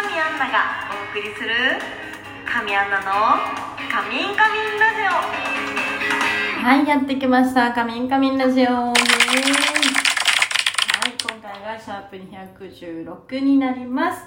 神アンナがお送りする神アンナの「カミンカミンラジオ」はい、やってきました。カミンカミンラジオ。はい、今回がシャープ216になります。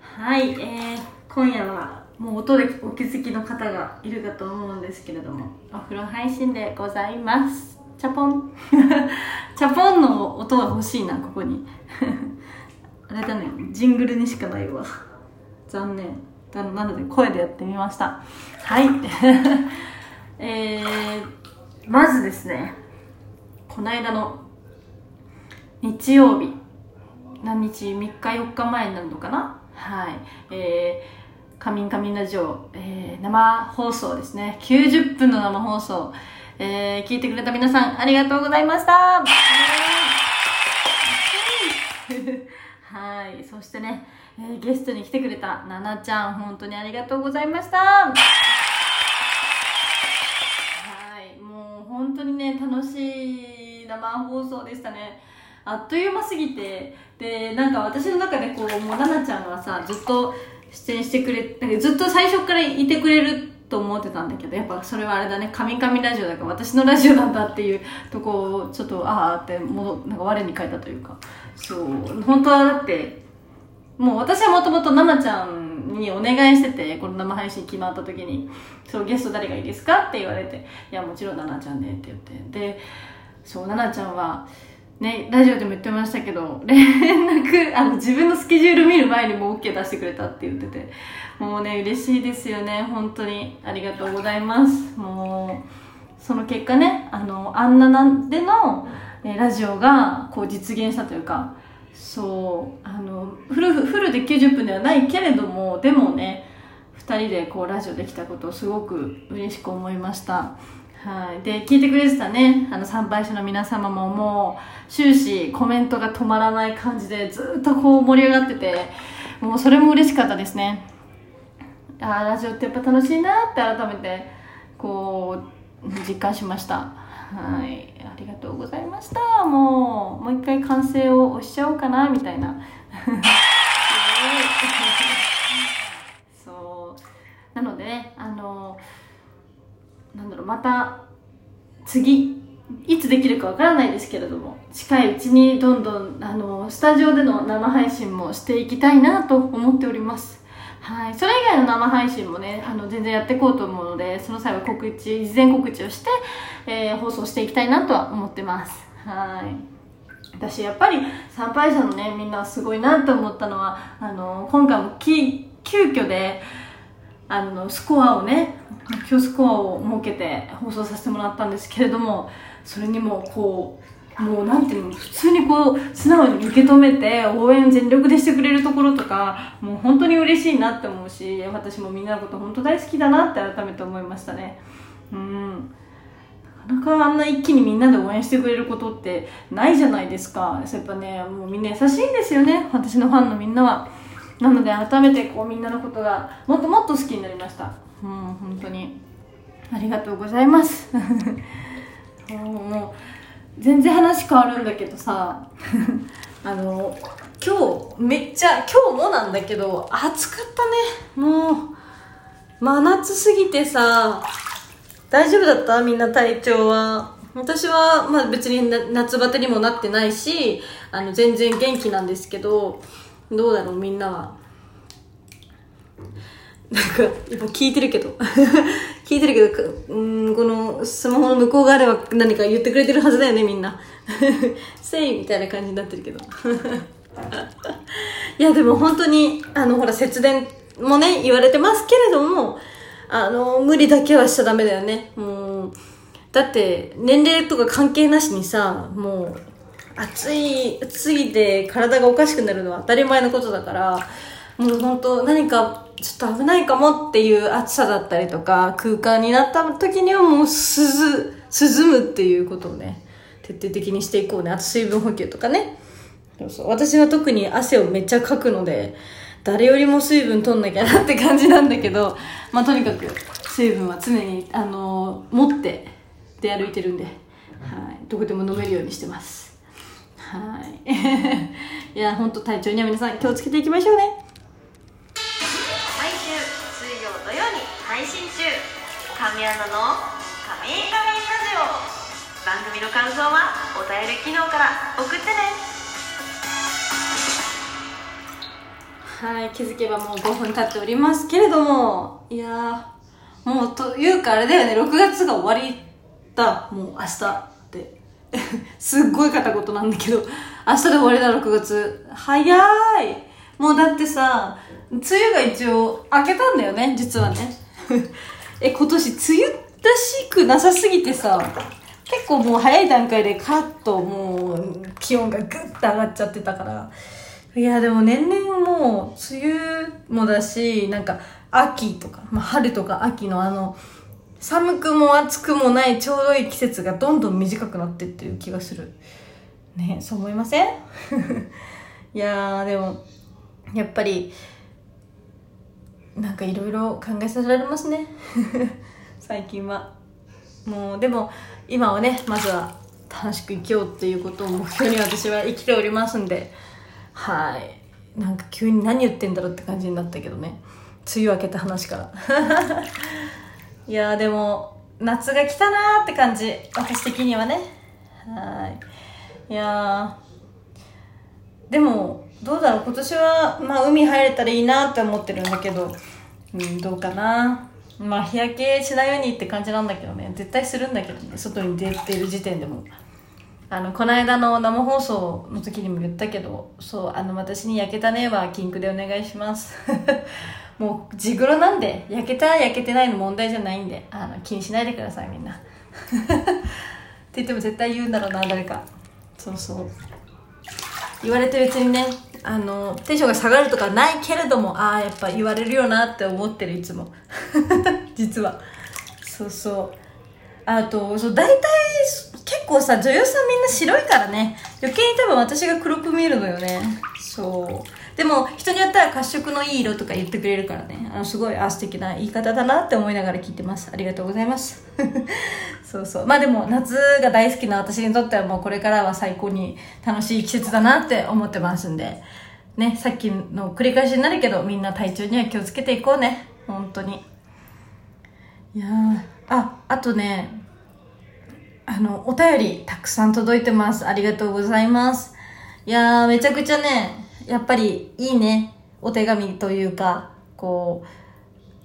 はい、えー、今夜はもう音でお気づきの方がいるかと思うんですけれども、お風呂配信でございます。チャポン。チャポンの音が欲しいな、ここに。あれだね、ジングルにしかないわ。残念。なので声でやってみました。はい。えー、まずですね、この間の日曜日、何日 ?3 日4日前になるのかな？はい。えー、カミンカミンラジオ、えー、生放送ですね。90分の生放送。えー、聞いてくれた皆さん、ありがとうございました はい。そしてね、えーゲストに来てくれたななちゃん、本当にありがとうございましたはい。もう本当にね、楽しい生放送でしたね。あっという間すぎて、で、なんか私の中でこう、もうななちゃんはさ、ずっと出演してくれ、なんかずっと最初からいてくれると思ってたんだけど、やっぱそれはあれだね、神々ラジオだから私のラジオなんだっていうとこを、ちょっと、ああって戻、なんか我に返ったというか、そう、本当はだって、もう私はもともと奈々ちゃんにお願いしてて、この生配信決まった時に、そう、ゲスト誰がいいですかって言われて、いや、もちろん奈々ちゃんでって言って。で、そう、奈々ちゃんは、ね、ラジオでも言ってましたけど、連絡、あの、自分のスケジュール見る前にもう OK 出してくれたって言ってて、もうね、嬉しいですよね、本当に。ありがとうございます。もう、その結果ね、あの、あんななんでの、えラジオが、こう実現したというか、そう、あの、フル、フルで90分ではないけれども、でもね、二人でこうラジオできたことをすごく嬉しく思いました。はい。で、聞いてくれてたね、あの参拝者の皆様ももう終始コメントが止まらない感じでずっとこう盛り上がってて、もうそれも嬉しかったですね。あーラジオってやっぱ楽しいなって改めてこう実感しました。はい。ありがとうございました。もうもう一回完成を押しちゃおうかなみたいな そうなのでねあのなんだろう。また次いつできるかわからないですけれども近いうちにどんどんあのスタジオでの生配信もしていきたいなと思っております。はい、それ以外の生配信もねあの全然やっていこうと思うのでその際は告知事前告知をして、えー放送していきたいなとは思ってます。はい。私やっぱり参拝者のねみんなすごいなと思ったのはあの今回もき急遽であのスコアをね目標スコアを設けて放送させてもらったんですけれどもそれにもこうもうなんていうの普通にこう素直に受け止めて応援全力でしてくれるところとかもう本当に嬉しいなって思うし私もみんなのこと本当大好きだなって改めて思いましたね。うん。なかなかあんな一気にみんなで応援してくれることってないじゃないですか。やっぱねもうみんな優しいんですよね私のファンのみんなは。なので改めてこうみんなのことがもっともっと好きになりました。うん本当に。ありがとうございます。もう全然話変わるんだけどさ。あの今日めっちゃ今日もなんだけど暑かったね。もう真夏すぎてさ。大丈夫だった？みんな体調は。私は、まあ、別にな夏バテにもなってないしあの全然元気なんですけどどうだろうみんなは。なんか今聞いてるけど。聞いてるけどうんこのスマホの向こう側では何か言ってくれてるはずだよねみんな。せいみたいな感じになってるけど。いやでも本当にあのほら節電もね言われてますけれどもあの無理だけはしちゃダメだよね。もうだって年齢とか関係なしにさもう暑い暑すぎて体がおかしくなるのは当たり前のことだからもう本当何かちょっと危ないかもっていう暑さだったりとか空間になった時にはもう涼涼むっていうことをね徹底的にしていこうね。あと水分補給とかね。そうそう。私は特に汗をめっちゃかくので誰よりも水分取んなきゃなって感じなんだけどまあとにかく水分は常にあの持って出歩いてるんで、はい、どこでも飲めるようにしてます。はい。いや本当体調には皆さん気をつけていきましょうね。毎週水曜土曜に配信中。神アの神井カレラジオ。番組の感想はお便り機能から送ってね。はい、気づけばもう5分経っておりますけれども、いやもうというかあれだよね、6月が終わりだ、もう明日。すっごい片言なんだけど明日で終わりだ6月。早い。もうだってさ梅雨が一応明けたんだよね実はね。え今年梅雨らしくなさすぎてさ結構もう早い段階でカッともう気温がグッと上がっちゃってたから。いやでも年々もう梅雨もだしなんか秋とか、まあ、春とか秋のあの寒くも暑くもないちょうどいい季節がどんどん短くなってってる気がする。ねそう思いません？いやでもやっぱりなんかいろいろ考えさせられますね。最近は。もうでも今はねまずは楽しく生きようっていうことを目標に私は生きておりますんで。はい。なんか急に何言ってんだろうって感じになったけどね。梅雨明けた話から。いやでも夏が来たなって感じ。私的にはね。はい。いやでもどうだろう。今年は、まあ、海入れたらいいなって思ってるんだけど。うんどうかな。まあ日焼けしないようにって感じなんだけどね。絶対するんだけどね。外に出てる時点でも。あのこの間の生放送の時にも言ったけど。そうあの私に焼けたねはキンクでお願いします。もう地黒なんで焼けたら焼けてないの問題じゃないんであの気にしないでくださいみんな。って言っても絶対言うんだろうな誰か。そうそう。言われて別にねあのテンションが下がるとかないけれどもああやっぱ言われるよなって思ってるいつも。実は。そうそう。あとそう大体結構さ女優さんみんな白いからね。余計に多分私が黒く見えるのよね。そう。でも人によっては褐色のいい色とか言ってくれるからね。あのすごいあ素敵な言い方だなって思いながら聞いてます。ありがとうございます。そうそう。まあでも夏が大好きな私にとってはもうこれからは最高に楽しい季節だなって思ってますんで。ねさっきの繰り返しになるけどみんな体調には気をつけていこうね。本当に。いやああとねあのお便りたくさん届いてます。ありがとうございます。いやーめちゃくちゃねやっぱりいいね。お手紙というかこ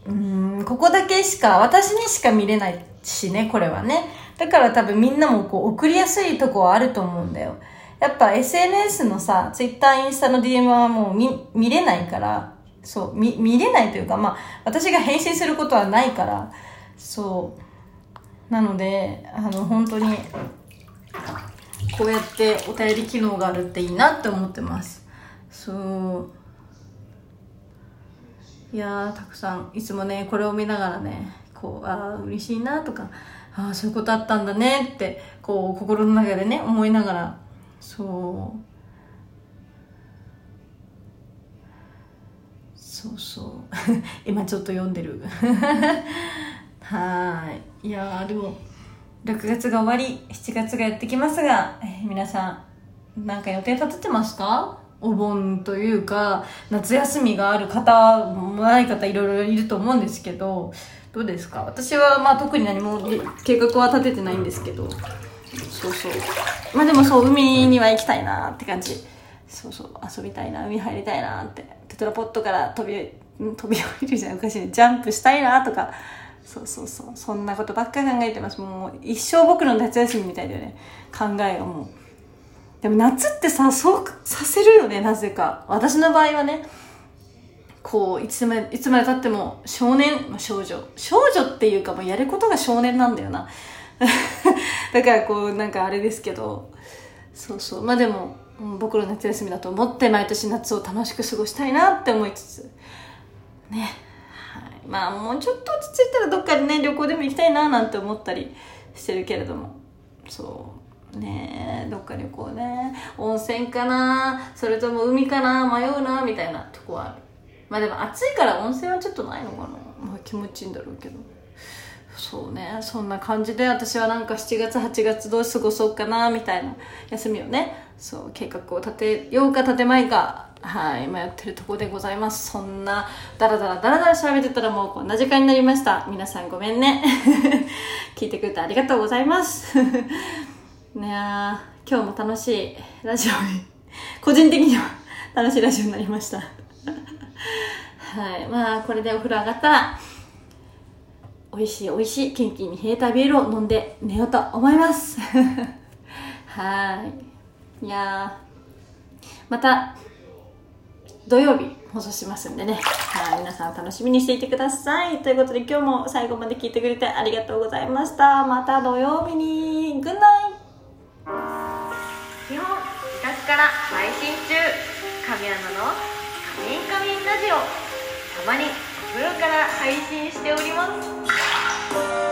ううんここだけしか私にしか見れないしねこれはね。だから多分みんなもこう送りやすいとこはあると思うんだよ。やっぱ SNS のさ Twitter インスタの DM はもう見見れないからそう見見れないというかまあ私が返信することはないからそう。なのであの本当にこうやってお便り機能があるっていいなって思ってます。そう。いやたくさんいつもねこれを見ながらねこうああ嬉しいなとかああそういうことあったんだねってこう心の中でね思いながらそう。そうそう。今ちょっと読んでる。はい。いやでも6月が終わり7月がやってきますが、えー、皆さん何か予定立ててますか？お盆というか夏休みがある方もない方いろいろいると思うんですけどどうですか？私はまあ特に何も計画は立ててないんですけど。そうそう。まあでもそう海には行きたいなって感じ。そうそう。遊びたいな。海入りたいなって。テトラポットから飛び飛び降りるじゃん。おかしいね。ジャンプしたいなとか。そうそうそう。そんなことばっかり考えてます。もう一生僕の夏休みみたいだよね。考えがもう。でも夏ってさそうさせるよねなぜか。私の場合はねこういつまでいつまでたっても少年、まあ、少女。少女っていうかもうやることが少年なんだよな。だからこうなんかあれですけど。そうそう。まあでも僕の夏休みだと思って毎年夏を楽しく過ごしたいなって思いつつ。ね。はい。まあもうちょっと落ち着いたらどっかでね旅行でも行きたいななんて思ったりしてるけれども。そう。ねえどっか旅行ね。温泉かな。それとも海かな。迷うなみたいな。とこはある。まあでも暑いから温泉はちょっとないのかな。まあ気持ちいいんだろうけど。そうね。そんな感じで私はなんか7月8月どう過ごそうかなみたいな。休みをね。そう計画を立てようか立てまいか。はい。迷ってるとこでございます。そんなダラダラダラダラ喋ってたらもうこんな時間になりました。皆さんごめんね。聞いてくれてありがとうございます。ね今日も楽しいラジオに個人的には楽しいラジオになりました。はい。まあこれでお風呂上がったら美味しい美味しいキンキンに冷えたビールを飲んで寝ようと思います。はい。いやまた土曜日放送しますんでね。はい皆さん楽しみにしていてください。ということで今日も最後まで聞いてくれてありがとうございました。また土曜日に。グッナイから配信中。神アナの「カミンカミンラジオ」たまにお風呂から配信しております。